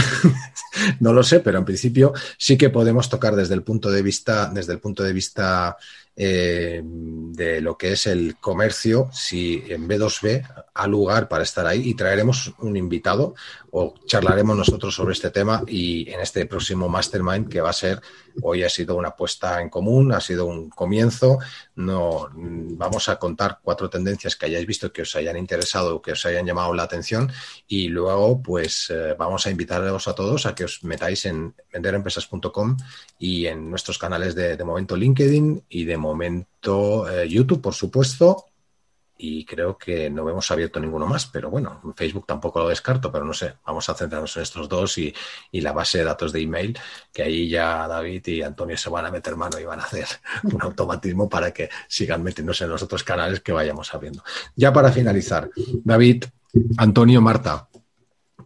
D: no lo sé, pero en principio sí que podemos tocar desde el punto de vista, desde el punto de vista eh, de lo que es el comercio, si en B2B ha lugar para estar ahí y traeremos un invitado o charlaremos nosotros sobre este tema y en este próximo mastermind que va a ser, hoy ha sido una puesta en común, ha sido un comienzo, no vamos a contar cuatro tendencias que hayáis visto que os hayan interesado que os hayan llamado la atención. Y luego pues eh, vamos a invitaros a todos a que os metáis en venderempresas.com y en nuestros canales de, de momento LinkedIn y de momento eh, YouTube, por supuesto, y creo que no hemos abierto ninguno más, pero bueno, Facebook tampoco lo descarto, pero no sé, vamos a centrarnos en estos dos y, la base de datos de email, que ahí ya David y Antonio se van a meter mano y van a hacer un automatismo para que sigan metiéndose en los otros canales que vayamos abriendo. Ya para finalizar, David, Antonio, Marta,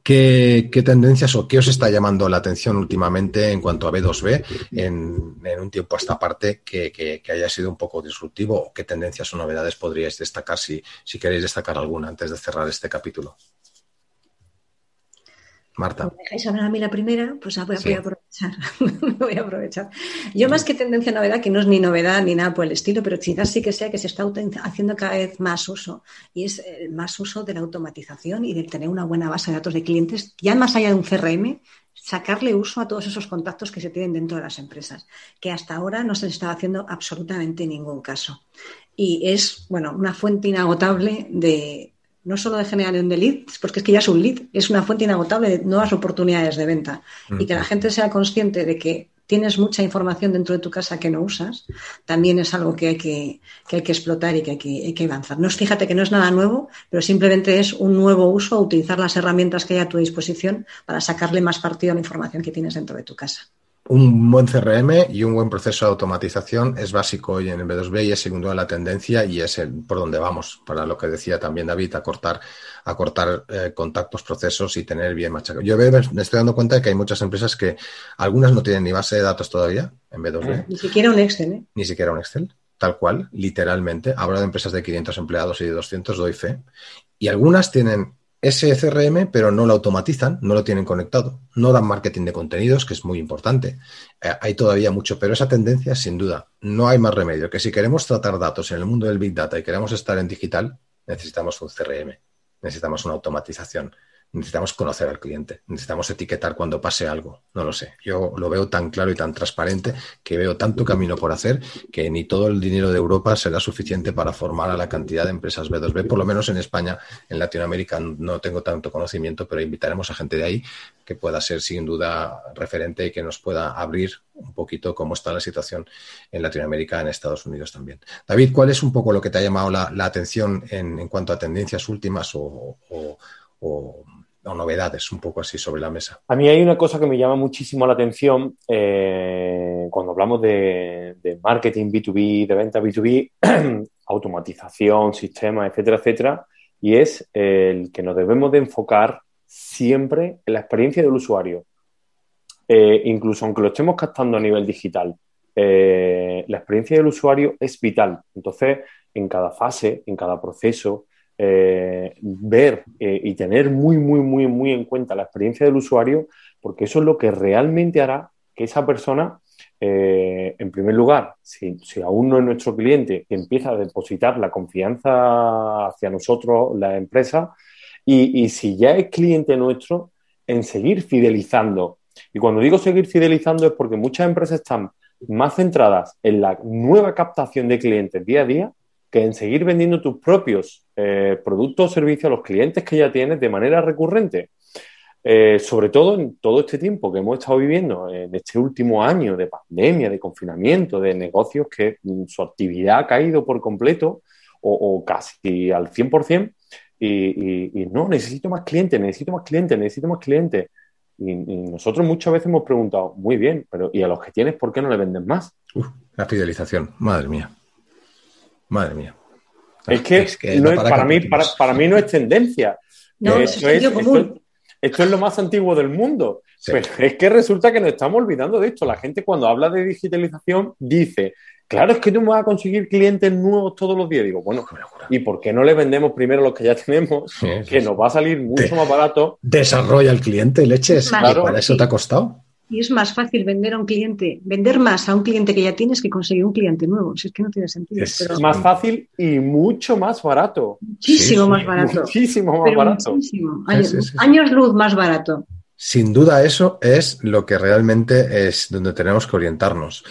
D: ¿Qué, tendencias o qué os está llamando la atención últimamente en cuanto a B2B en, un tiempo a esta parte que, haya sido un poco disruptivo? ¿O qué tendencias o novedades podríais destacar si queréis destacar alguna antes de cerrar este capítulo? Marta.
E: ¿Me dejáis hablar a mí la primera? Pues voy, a aprovechar. voy a aprovechar. Yo más que tendencia a novedad, que no es ni novedad ni nada por el estilo, pero quizás sí que sea que se está haciendo cada vez más uso y es el más uso de la automatización y de tener una buena base de datos de clientes, ya más allá de un CRM, sacarle uso a todos esos contactos que se tienen dentro de las empresas, que hasta ahora no se les estaba haciendo absolutamente ningún caso. Y es, bueno, una fuente inagotable de, no solo de generación de leads, porque es que ya es un lead, es una fuente inagotable de nuevas oportunidades de venta. Y que la gente sea consciente de que tienes mucha información dentro de tu casa que no usas, también es algo que hay que, hay que explotar y que hay que, avanzar. No, fíjate que no es nada nuevo, pero simplemente es un nuevo uso, utilizar las herramientas que hay a tu disposición para sacarle más partido a la información que tienes dentro de tu casa
D: un buen CRM y un buen proceso de automatización es básico hoy en el B2B y es segundo de la tendencia y es el, por donde vamos, para lo que decía también David, acortar, acortar eh, contactos, procesos y tener bien machacado. Yo me estoy dando cuenta de que hay muchas empresas que algunas no tienen ni base de datos todavía en B2B.
E: Ni siquiera un Excel, ¿eh?
D: Ni siquiera un Excel, tal cual, literalmente. Hablo de empresas de 500 empleados y de 200, doy fe. Y algunas tienen ese CRM, pero no lo automatizan, no lo tienen conectado, no dan marketing de contenidos, que es muy importante. Eh, hay todavía mucho, pero esa tendencia, sin duda, no hay más remedio que si queremos tratar datos en el mundo del Big Data y queremos estar en digital, necesitamos un CRM, necesitamos una automatización necesitamos conocer al cliente, necesitamos etiquetar cuando pase algo, no lo sé. Yo lo veo tan claro y tan transparente que veo tanto camino por hacer que ni todo el dinero de Europa será suficiente para formar a la cantidad de empresas B2B, por lo menos en España, en Latinoamérica no tengo tanto conocimiento, pero invitaremos a gente de ahí que pueda ser sin duda referente y que nos pueda abrir un poquito cómo está la situación en Latinoamérica, en Estados Unidos también. David, ¿cuál es un poco lo que te ha llamado la, atención en, cuanto a tendencias últimas o o novedades un poco así sobre la mesa.
F: A mí hay una cosa que me llama muchísimo la atención eh, cuando hablamos de, marketing B2B, de venta B2B, automatización, sistemas, etcétera, etcétera, y es el que nos debemos de enfocar siempre en la experiencia del usuario. Eh, incluso aunque lo estemos captando a nivel digital, eh, la experiencia del usuario es vital. Entonces, en cada fase, en cada proceso, eh, ver eh, y tener muy, muy, muy, muy en cuenta la experiencia del usuario, porque eso es lo que realmente hará que esa persona, eh, en primer lugar, si, aún no es nuestro cliente, empieza a depositar la confianza hacia nosotros, la empresa, y, si ya es cliente nuestro, en seguir fidelizando. Y cuando digo seguir fidelizando es porque muchas empresas están más centradas en la nueva captación de clientes día a día que en seguir vendiendo tus propios eh, productos o servicios a los clientes que ya tienes de manera recurrente. Eh, sobre todo en todo este tiempo que hemos estado viviendo, en este último año de pandemia, de confinamiento, de negocios que mm, su actividad ha caído por completo o, casi al 100%, y, y, no, necesito más clientes, necesito más clientes, necesito más clientes. Y, nosotros muchas veces hemos preguntado, muy bien, pero ¿y a los que tienes por qué no le vendes más?
D: la fidelización, madre mía. Madre mía.
F: Es que, para, mí, para, mí no es tendencia. No, esto, es, esto, es, lo más antiguo del mundo. Pero es que resulta que nos estamos olvidando de esto. La gente cuando habla de digitalización dice, claro, es que tú vas a conseguir clientes nuevos todos los días. Digo, bueno, ¿y por qué no le vendemos primero los que ya tenemos? que nos va a salir mucho más barato.
D: Desarrolla el cliente, leches. Claro, para eso te ha costado.
E: Y es más fácil vender a un cliente, vender más a un cliente que ya tienes que conseguir un cliente nuevo. Si es que no tiene sentido.
F: Es más fácil y mucho más barato.
E: Muchísimo más barato.
F: Muchísimo más barato.
E: Años, luz más barato.
D: Sin duda eso es lo que realmente es donde tenemos que orientarnos.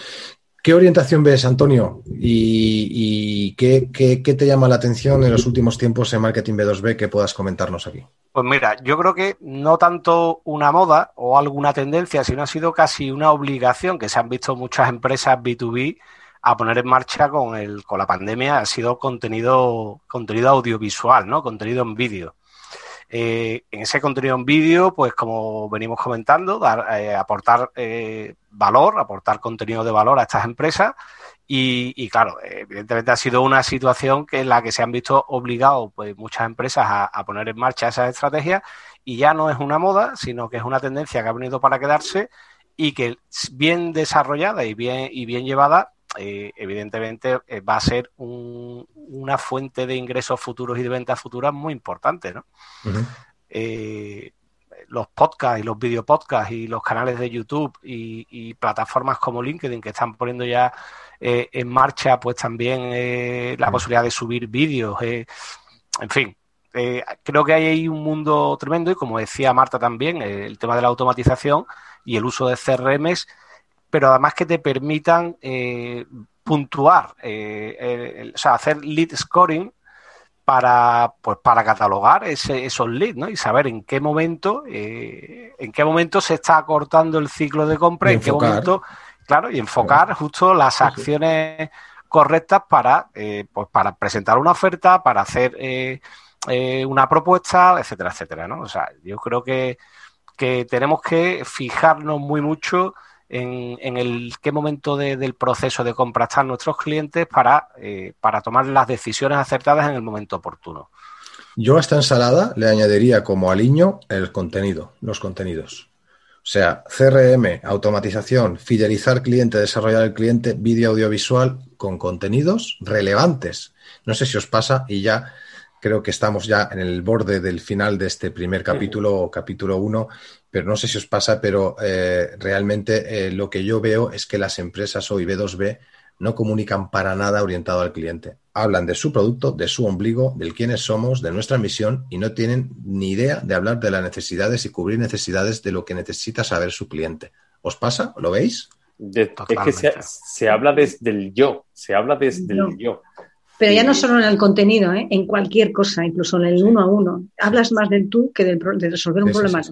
D: ¿Qué orientación ves, Antonio? ¿Y, qué, qué, te llama la atención en los últimos tiempos en Marketing B2B que puedas comentarnos aquí?
G: Pues mira, yo creo que no tanto una moda o alguna tendencia, sino ha sido casi una obligación que se han visto muchas empresas B2B a poner en marcha con, el, con la pandemia, ha sido contenido, contenido audiovisual, ¿no? Contenido en vídeo. Eh, en ese contenido en vídeo, pues como venimos comentando, dar, eh, aportar eh, valor, aportar contenido de valor a estas empresas. Y, claro, evidentemente ha sido una situación que en la que se han visto obligados pues, muchas empresas a, poner en marcha esas estrategias. Y ya no es una moda, sino que es una tendencia que ha venido para quedarse y que bien desarrollada y bien, y bien llevada, eh, evidentemente eh, va a ser una fuente de ingresos futuros y de ventas futuras muy importante, ¿no? Eh, los podcasts y los videopodcasts y los canales de YouTube y plataformas como LinkedIn que están poniendo ya eh, en marcha pues también la posibilidad de subir vídeos, en fin. creo que hay ahí un mundo tremendo y como decía Marta también, el tema de la automatización y el uso de CRMs, pero además que te permitan puntuar, o sea, hacer lead scoring para pues para catalogar esos leads ¿no? y saber en qué momento en qué momento se está acortando el ciclo de compra en qué momento Claro, y enfocar justo las acciones correctas para, eh, pues para presentar una oferta, para hacer eh, eh, una propuesta, etcétera, etcétera, ¿no? O sea, yo creo que, que tenemos que fijarnos muy mucho en, el qué momento del proceso de compra están nuestros clientes para, para tomar las decisiones acertadas en el momento oportuno.
D: Yo a esta ensalada le añadiría como aliño el contenido, los contenidos. O sea, CRM, automatización, fidelizar cliente, desarrollar el cliente, vídeo audiovisual con contenidos relevantes. No sé si os pasa y ya creo que estamos ya en el borde del final de este primer capítulo o capítulo 1, pero no sé si os pasa, pero eh, realmente eh, lo que yo veo es que las empresas hoy B2B no comunican para nada orientado al cliente. Hablan de su producto, de su ombligo, del quiénes somos, de nuestra misión y no tienen ni idea de hablar de las necesidades y cubrir necesidades de lo que necesita saber su cliente. ¿Os pasa? ¿Lo veis?
F: es que se, habla desde el yo, se habla desde el yo.
E: Pero ya no solo en el contenido, ¿eh? en cualquier cosa, incluso en el uno a uno. Hablas más del tú que de, resolver un problema.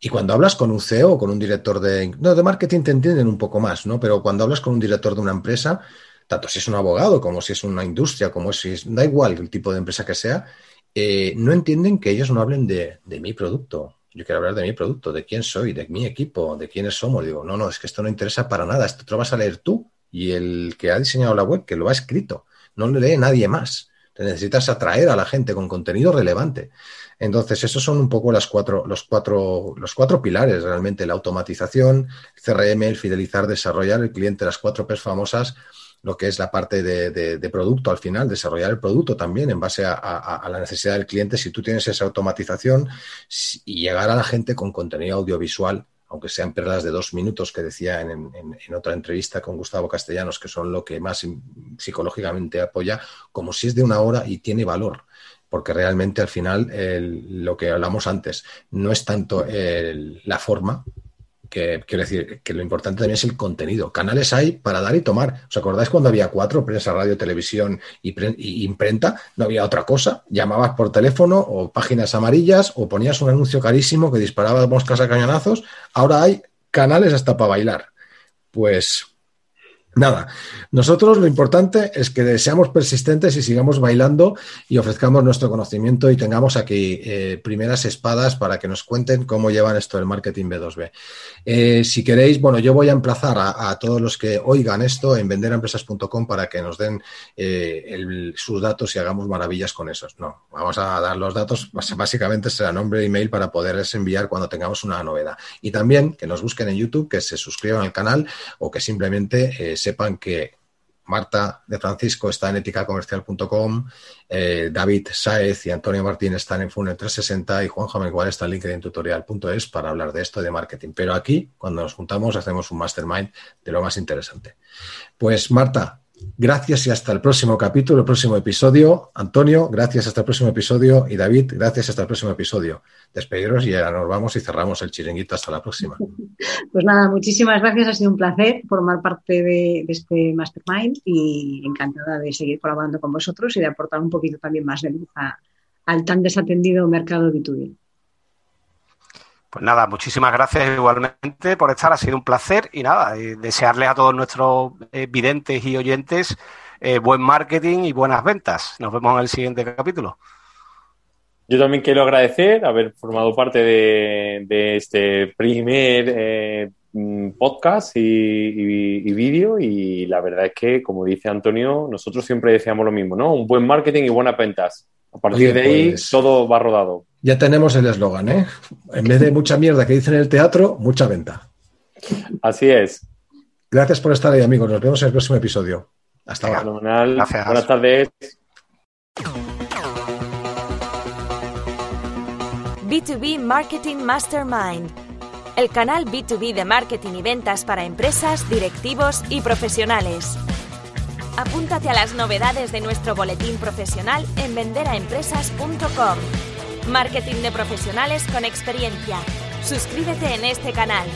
D: Y cuando hablas con un CEO o con un director de... No, de marketing te entienden un poco más, ¿no? Pero cuando hablas con un director de una empresa, tanto si es un abogado como si es una industria, como si es... Da igual el tipo de empresa que sea, eh, no entienden que ellos no hablen de, de mi producto. Yo quiero hablar de mi producto, de quién soy, de mi equipo, de quiénes somos. Digo, no, no, es que esto no interesa para nada. Esto te lo vas a leer tú y el que ha diseñado la web, que lo ha escrito no le lee nadie más. Te necesitas atraer a la gente con contenido relevante. Entonces, esos son un poco las cuatro, los, cuatro, los cuatro pilares realmente, la automatización, CRM, el fidelizar, desarrollar el cliente, las cuatro P's famosas, lo que es la parte de, producto al final, desarrollar el producto también en base a, la necesidad del cliente. Si tú tienes esa automatización y llegar a la gente con contenido audiovisual, aunque sean perlas de dos minutos que decía en, otra entrevista con Gustavo Castellanos, que son lo que más psicológicamente apoya, como si es de una hora y tiene valor. Porque realmente al final lo que hablamos antes no es tanto la forma, que quiero decir que lo importante también es el contenido. Canales hay para dar y tomar. ¿Os acordáis cuando había cuatro, prensa, radio, televisión y, imprenta? No había otra cosa. Llamabas por teléfono o páginas amarillas o ponías un anuncio carísimo que disparaba moscas a cañonazos. Ahora hay canales hasta para bailar. Pues Nada, nosotros lo importante es que seamos persistentes y sigamos bailando y ofrezcamos nuestro conocimiento y tengamos aquí eh, primeras espadas para que nos cuenten cómo llevan esto del marketing B2B. Eh, si queréis, bueno, yo voy a emplazar a, todos los que oigan esto en venderampresas.com para que nos den eh, sus datos y hagamos maravillas con esos. No, vamos a dar los datos, básicamente será nombre e email para poderles enviar cuando tengamos una novedad. Y también que nos busquen en YouTube, que se suscriban al canal o que simplemente sepan que Marta de Francisco está en eticacomercial.com, eh, David Saez y Antonio Martín están en Funnel 360 y Juan Jamel está en LinkedIn Tutorial.es para hablar de esto de marketing. Pero aquí, cuando nos juntamos, hacemos un mastermind de lo más interesante. Pues Marta, Gracias y hasta el próximo capítulo, el próximo episodio. Antonio, gracias hasta el próximo episodio. Y David, gracias hasta el próximo episodio. Despediros y ahora nos vamos y cerramos el chiringuito. Hasta la próxima.
E: Pues nada, muchísimas gracias. Ha sido un placer formar parte de, este Mastermind y encantada de seguir colaborando con vosotros y de aportar un poquito también más de luz al tan desatendido mercado B2B.
G: Pues nada, muchísimas gracias igualmente por estar, ha sido un placer y nada, desearles a todos nuestros eh, videntes y oyentes eh, buen marketing y buenas ventas. Nos vemos en el siguiente capítulo.
F: Yo también quiero agradecer haber formado parte de, este primer eh, mm, podcast y, vídeo y la verdad es que, como dice Antonio, nosotros siempre decíamos lo mismo, ¿no? Un buen marketing y buenas ventas. A partir de ahí pues todo va rodado.
D: Ya tenemos el eslogan, ¿eh? En vez de mucha mierda que dicen en el teatro, mucha venta.
F: Así es.
D: Gracias por estar ahí, amigos. Nos vemos en el próximo episodio. Hasta
F: luego. Buenas tardes.
C: B2B Marketing Mastermind, el canal B2B de marketing y ventas para empresas, directivos y profesionales. Apúntate a las novedades de nuestro boletín profesional en venderaempresas.com. Marketing de profesionales con experiencia. Suscríbete en este canal.